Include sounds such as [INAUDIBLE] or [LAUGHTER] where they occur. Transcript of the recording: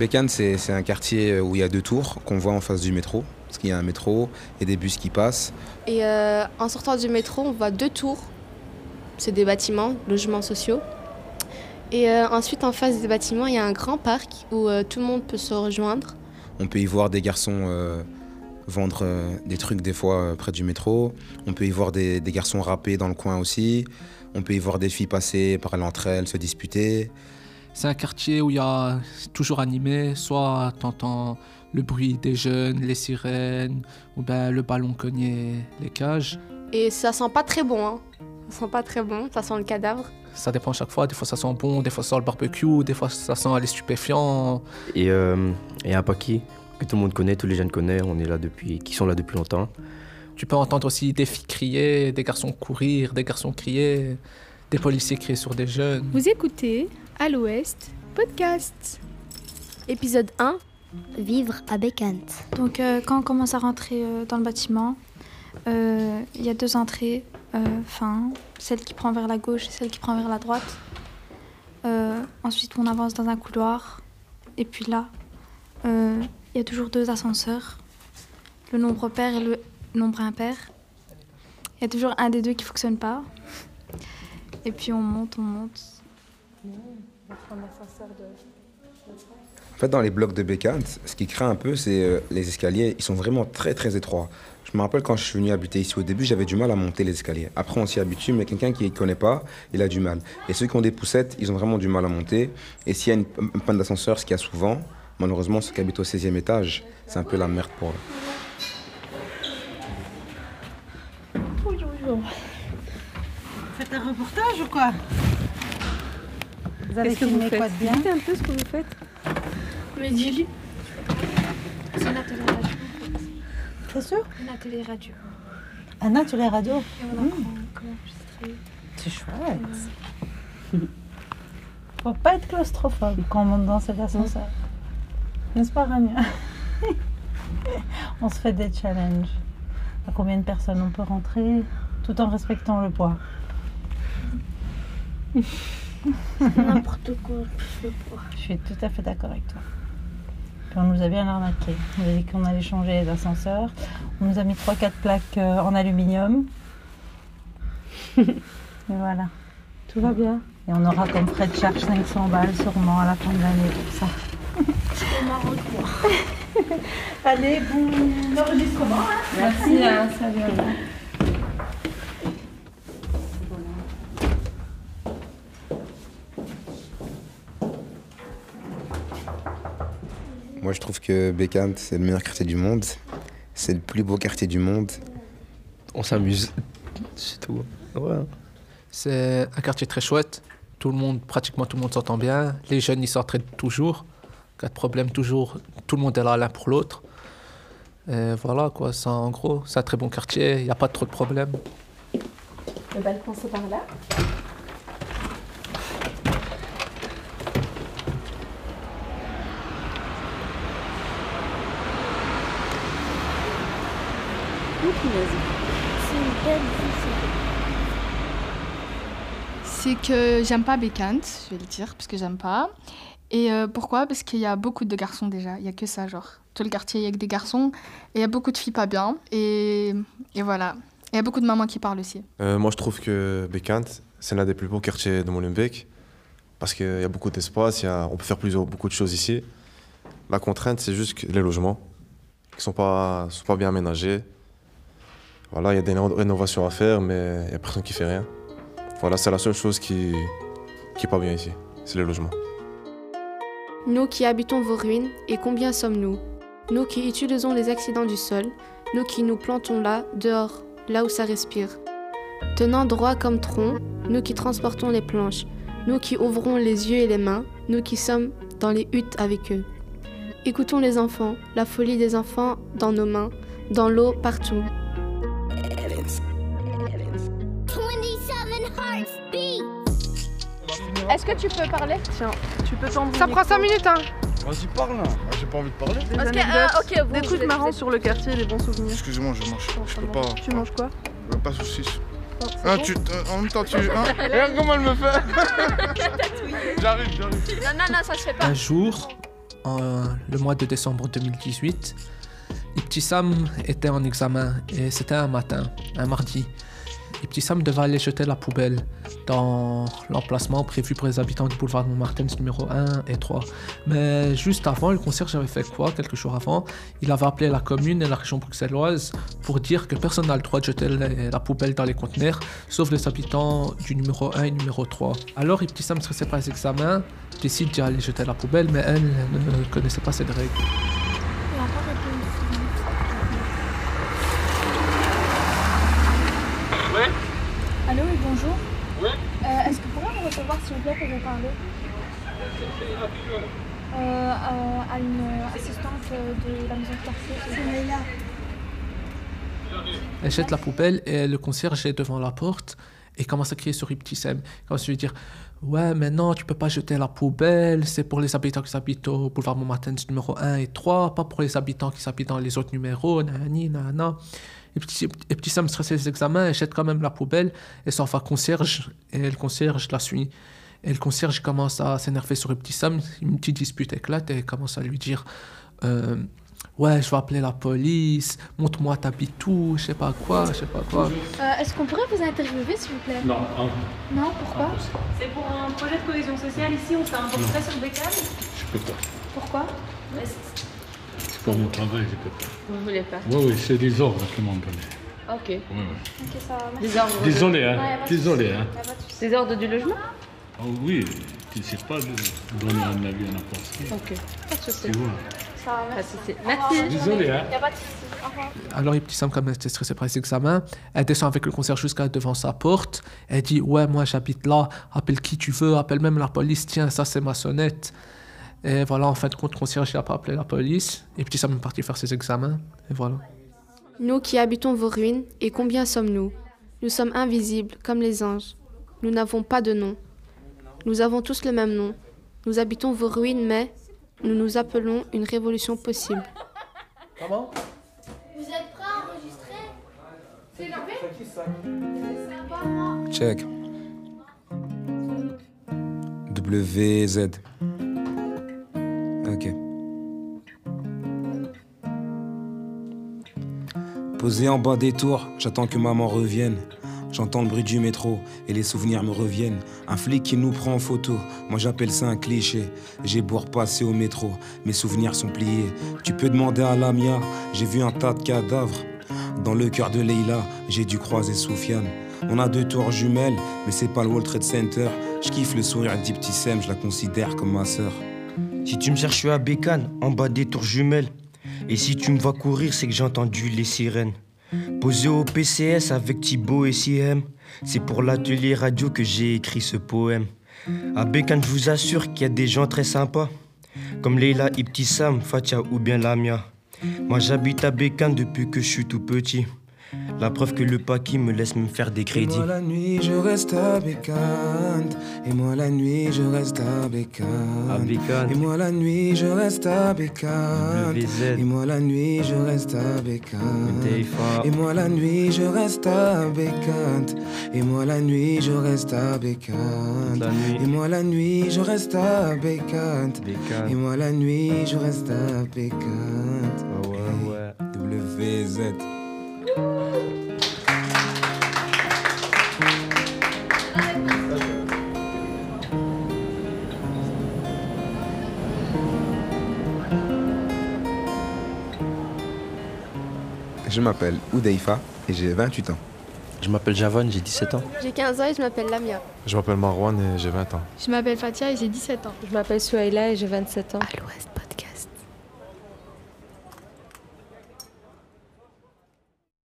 Bécane, c'est c'est un quartier où il y a deux tours qu'on voit en face du métro. Parce qu'il y a un métro et des bus qui passent. Et euh, en sortant du métro, on voit deux tours. C'est des bâtiments, logements sociaux. Et euh, ensuite, en face des bâtiments, il y a un grand parc où euh, tout le monde peut se rejoindre. On peut y voir des garçons euh, vendre euh, des trucs des fois euh, près du métro. On peut y voir des, des garçons rapper dans le coin aussi. On peut y voir des filles passer, parler entre elles, se disputer. C'est un quartier où il y a toujours animé, soit t'entends le bruit des jeunes, les sirènes, ou ben le ballon cogné les cages. Et ça sent pas très bon. Hein. Ça sent pas très bon, ça sent le cadavre. Ça dépend chaque fois, des fois ça sent bon, des fois ça sent le barbecue, des fois ça sent les stupéfiants. Et, euh, et un Paki que tout le monde connaît, tous les jeunes connaissent, on est là depuis, qui sont là depuis longtemps. Tu peux entendre aussi des filles crier, des garçons courir, des garçons crier, des policiers crier sur des jeunes. Vous écoutez À l'Ouest podcast. Épisode 1, Vivre à Bécante. Donc euh, quand on commence à rentrer euh, dans le bâtiment, euh, il y a deux entrées, euh, enfin celle qui prend vers la gauche et celle qui prend vers la droite. Euh, ensuite on avance dans un couloir et puis là, euh, il y a toujours deux ascenseurs, le nombre pair et le nombre impair. Il y a toujours un des deux qui fonctionne pas. Et puis on monte, on monte. En fait, dans les blocs de Bécane, ce qui craint un peu, c'est euh, les escaliers. Ils sont vraiment très très étroits. Je me rappelle quand je suis venu habiter ici au début, j'avais du mal à monter les escaliers. Après, on s'y habitue, mais quelqu'un qui ne connaît pas, il a du mal. Et ceux qui ont des poussettes, ils ont vraiment du mal à monter. Et s'il y a une, panne d'ascenseur, ce qu'il y a souvent, malheureusement, ceux qui habitent au 16e étage, c'est un peu la merde pour eux. Faites un reportage ou quoi? Vous avez Qu'est-ce que vous filmé faites quoi de bien Dites un peu ce que vous faites. mais dis C'est un atelier radio. C'est sûr Un atelier radio. Un atelier radio Et on apprend comment enregistrer. C'est chouette. [LAUGHS] Faut pas être claustrophobe quand on monte dans cet ascenseur. N'est-ce pas, Rania [LAUGHS] On se fait des challenges. À combien de personnes on peut rentrer tout en respectant le poids? [LAUGHS] N'importe quoi. Je suis tout à fait d'accord avec toi. Puis on nous a bien arnaqué. On nous a dit qu'on allait changer d'ascenseur. On nous a mis 3-4 plaques euh, en aluminium. Et voilà. Tout va bien. Et on aura comme frais de charge 500 balles sûrement à la fin de l'année pour ça. [LAUGHS] Allez, bon enregistrement. Merci. salut. Moi, je trouve que Bécane, c'est le meilleur quartier du monde. C'est le plus beau quartier du monde. On s'amuse, c'est tout. Ouais. C'est un quartier très chouette. Tout le monde, pratiquement tout le monde s'entend bien. Les jeunes, ils s'entraident toujours. Cas de problème, toujours, tout le monde est là l'un pour l'autre. Et voilà, quoi. C'est en gros, c'est un très bon quartier. Il n'y a pas trop de problèmes. Le balcon, c'est par là? C'est que j'aime pas Bécante, je vais le dire, parce que j'aime pas. Et euh, pourquoi? Parce qu'il y a beaucoup de garçons déjà. Il y a que ça, genre. Tout le quartier, il y a que des garçons. Et il y a beaucoup de filles pas bien. Et, et voilà. Il y a beaucoup de mamans qui parlent aussi. Euh, moi, je trouve que Bécante, c'est l'un des plus beaux quartiers de Molenbeek. Parce qu'il y a beaucoup d'espace, a- on peut faire beaucoup de choses ici. La contrainte, c'est juste les logements qui ne sont pas, sont pas bien aménagés. Voilà, il y a des ré- rénovations à faire, mais il n'y a personne qui fait rien. Voilà, c'est la seule chose qui qui est pas bien ici, c'est les logements. Nous qui habitons vos ruines, et combien sommes-nous? Nous qui utilisons les accidents du sol, nous qui nous plantons là, dehors, là où ça respire. Tenant droit comme tronc, nous qui transportons les planches, nous qui ouvrons les yeux et les mains, nous qui sommes dans les huttes avec eux. Écoutons les enfants, la folie des enfants dans nos mains, dans l'eau partout. Est-ce que tu peux parler? Tiens, Tu peux tendre ça prend 5 minutes, hein Vas-y, parle là. Ah, J'ai pas envie de parler. Des Ok, anecdotes, euh, des trucs marrants sur le quartier, des bons souvenirs. Excusez-moi, je mange. Je peux pas. Tu manges quoi? Euh, Pas saucisse. Oh, Ah, bon tu, euh, en même temps, tu. Hein? [LAUGHS] Regarde comment elle me fait. j'arrive, j'arrive. Non, non, non, ça se fait pas. Un jour, en le mois de décembre 2018. Ibtissam était en examen et c'était un matin, un mardi. Ibtissam devait aller jeter la poubelle dans l'emplacement prévu pour les habitants du boulevard Montmartin numéro 1 et 3. Mais juste avant, le concierge avait fait quoi quelques jours avant? Il avait appelé la commune et la région bruxelloise pour dire que personne n'a le droit de jeter la poubelle dans les conteneurs, sauf les habitants du numéro 1 et numéro 3. Alors Ibtissam, stressé par les examens, décide d'y aller jeter la poubelle, mais elle ne connaissait pas cette règle. Allô, oui, bonjour. Euh, Est-ce que vous pourriez me recevoir, s'il vous plaît, pour vous parler? Euh, À une assistante de la maison de quartier. C'est Leïla. Elle jette la poubelle et le concierge est devant la porte et commence à crier sur Ibtissem. Commence à lui dire Ouais, mais non, tu peux pas jeter la poubelle, c'est pour les habitants qui habitent au boulevard Montmartin numéro 1 et 3, pas pour les habitants qui habitent dans les autres numéros, nanani, nanana. Ibtissem stressé les examens, elle jette quand même la poubelle et s'en va concierge et le concierge la suit. Et le concierge commence à s'énerver sur Ibtissam, une petite dispute éclate et commence à lui dire euh, Ouais, je vais appeler la police, montre-moi t'habites où, je sais pas quoi, je sais pas quoi. Euh, Est-ce qu'on pourrait vous interviewer, s'il vous plaît? Non, Non, pourquoi? C'est pour un projet de cohésion sociale ici, on fait un portrait sur Bécane. je peux pas. Pourquoi? C'est pour mon travail, je peux pas. Vous voulez pas? Oui, oui, c'est des ordres qu'ils m'ont donné. Ok. Oui, oui. Ok, ça va. merci. Des ordres. Désolé, hein. Ouais. Désolé, hein. Des ordres du logement? Ah oui, tu ne sais pas de donner un avis à n'importe qui. Ok. Pas de souci. Tu vois. Ça va, merci. Merci. Désolé, hein. Y a pas de souci. Alors Ibtissam, comme elle était stressée par les examens, elle descend avec le concierge jusqu'à devant sa porte. Elle dit Ouais, moi j'habite là, appelle qui tu veux, appelle même la police, tiens, ça c'est ma sonnette. Et voilà, en fin de compte, le concierge n'a pas appelé la police. Ibtissam est parti faire ses examens. Et voilà. Nous qui habitons vos ruines, et combien sommes-nous? Nous sommes invisibles, comme les anges. Nous n'avons pas de nom. Nous avons tous le même nom. Nous habitons vos ruines, mais nous nous appelons une révolution possible. Comment? Vous êtes prêts à enregistrer? C'est levé Check. WZ. Ok. Posé en bas des tours, j'attends que maman revienne. J'entends le bruit du métro et les souvenirs me reviennent. Un flic qui nous prend en photo, moi j'appelle ça un cliché. J'ai beau repasser au métro, mes souvenirs sont pliés. Tu peux demander à Lamia, j'ai vu un tas de cadavres. Dans le cœur de Leila, j'ai dû croiser Soufiane. On a deux tours jumelles, mais c'est pas le World Trade Center. Je kiffe le sourire d'Iptissem, je la considère comme ma sœur. Si tu me cherches, je suis à Bécane, en bas des tours jumelles. Et si tu me vois courir, c'est que j'ai entendu les sirènes. Posé au PCS avec Thibaut et Siem, c'est pour l'atelier radio que j'ai écrit ce poème. À Bécane, je vous assure qu'il y a des gens très sympas, comme Leila Ibtissam, Fatia ou bien Lamia. Moi j'habite à Bécane depuis que je suis tout petit. La preuve que le paquis me laisse me faire des Et crédits. moi la nuit je reste à Bécante Et moi la nuit je reste à Bécante À. Et moi la nuit je reste à Bécante. Et moi la nuit je reste à Bécante. Et moi la nuit je reste à Bécante Et moi la nuit je reste à Bécante. Et moi la nuit je reste à Bécante Bécane. Et moi la nuit je reste à Bécante Ouais, ouais, ouais. WZ Je m'appelle Oudeifa et j'ai 28 ans. Je m'appelle Javan, j'ai 17 ans. J'ai 15 ans et je m'appelle Lamia. Je m'appelle Marwan et j'ai 20 ans. Je m'appelle Fatia et j'ai 17 ans. Je m'appelle Souaïla et j'ai 27 ans. À l'ouest.